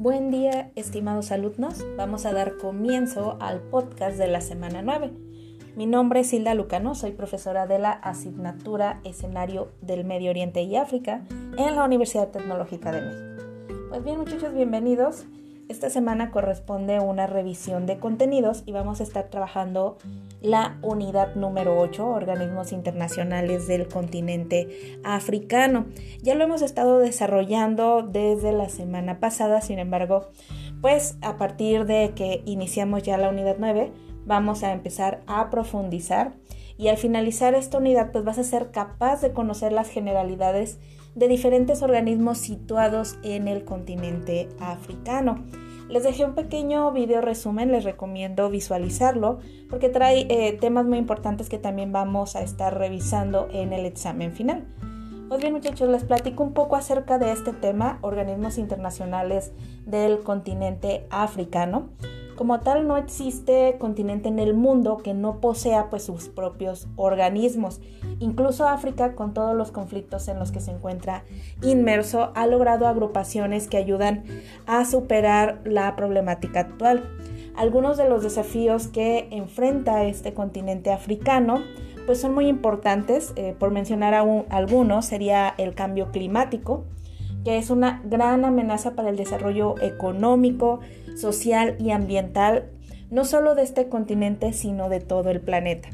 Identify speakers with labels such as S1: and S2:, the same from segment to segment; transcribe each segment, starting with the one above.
S1: Buen día, estimados alumnos. Vamos a dar comienzo al podcast de la semana 9. Mi nombre es Hilda Lucano, soy profesora de la asignatura Escenario del Medio Oriente y África en la Universidad Tecnológica de México. Pues bien, muchachos, bienvenidos. Esta semana corresponde una revisión de contenidos y vamos a estar trabajando la unidad número 8, organismos internacionales del continente africano. Ya lo hemos estado desarrollando desde la semana pasada, sin embargo, pues a partir de que iniciamos ya la unidad 9, vamos a empezar a profundizar y al finalizar esta unidad pues vas a ser capaz de conocer las generalidades de diferentes organismos situados en el continente africano. Les dejé un pequeño video resumen, les recomiendo visualizarlo porque trae eh, temas muy importantes que también vamos a estar revisando en el examen final. Pues bien muchachos, les platico un poco acerca de este tema, organismos internacionales del continente africano. Como tal, no existe continente en el mundo que no posea pues, sus propios organismos. Incluso África, con todos los conflictos en los que se encuentra inmerso, ha logrado agrupaciones que ayudan a superar la problemática actual. Algunos de los desafíos que enfrenta este continente africano pues son muy importantes, eh, por mencionar algunos, sería el cambio climático, que es una gran amenaza para el desarrollo económico, social y ambiental, no solo de este continente, sino de todo el planeta.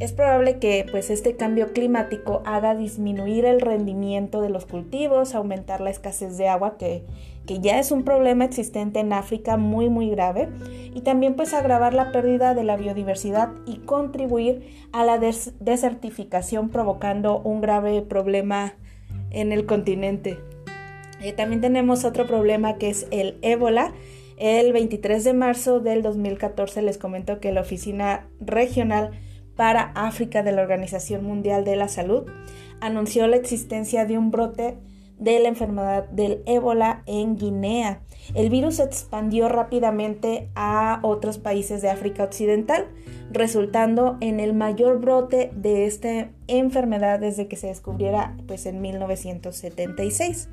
S1: Es probable que pues, este cambio climático haga disminuir el rendimiento de los cultivos, aumentar la escasez de agua, que, que ya es un problema existente en África muy muy grave, y también pues agravar la pérdida de la biodiversidad y contribuir a la desertificación provocando un grave problema en el continente. Eh, también tenemos otro problema que es el ébola. El 23 de marzo del 2014 les comento que la Oficina Regional para África de la Organización Mundial de la Salud anunció la existencia de un brote de la enfermedad del ébola en Guinea. El virus se expandió rápidamente a otros países de África Occidental, resultando en el mayor brote de esta enfermedad desde que se descubriera pues, en 1976,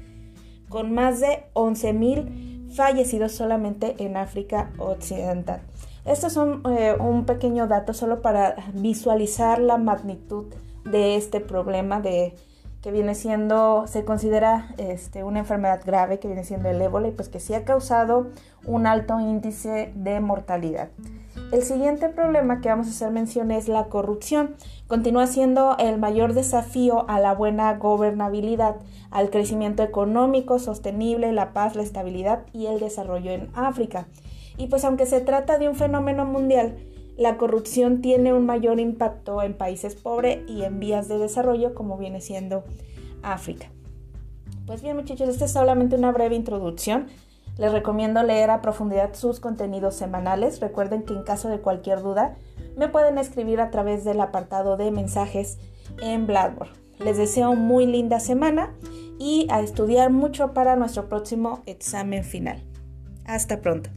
S1: con más de 11.000 fallecidos solamente en África Occidental. Esto es un, eh, un pequeño dato solo para visualizar la magnitud de este problema de que viene siendo, se considera este, una enfermedad grave que viene siendo el ébola y pues que sí ha causado un alto índice de mortalidad. El siguiente problema que vamos a hacer mención es la corrupción. Continúa siendo el mayor desafío a la buena gobernabilidad, al crecimiento económico sostenible, la paz, la estabilidad y el desarrollo en África. Y pues aunque se trata de un fenómeno mundial, la corrupción tiene un mayor impacto en países pobres y en vías de desarrollo como viene siendo África. Pues bien muchachos, esta es solamente una breve introducción. Les recomiendo leer a profundidad sus contenidos semanales. Recuerden que en caso de cualquier duda me pueden escribir a través del apartado de mensajes en Blackboard. Les deseo muy linda semana y a estudiar mucho para nuestro próximo examen final. Hasta pronto.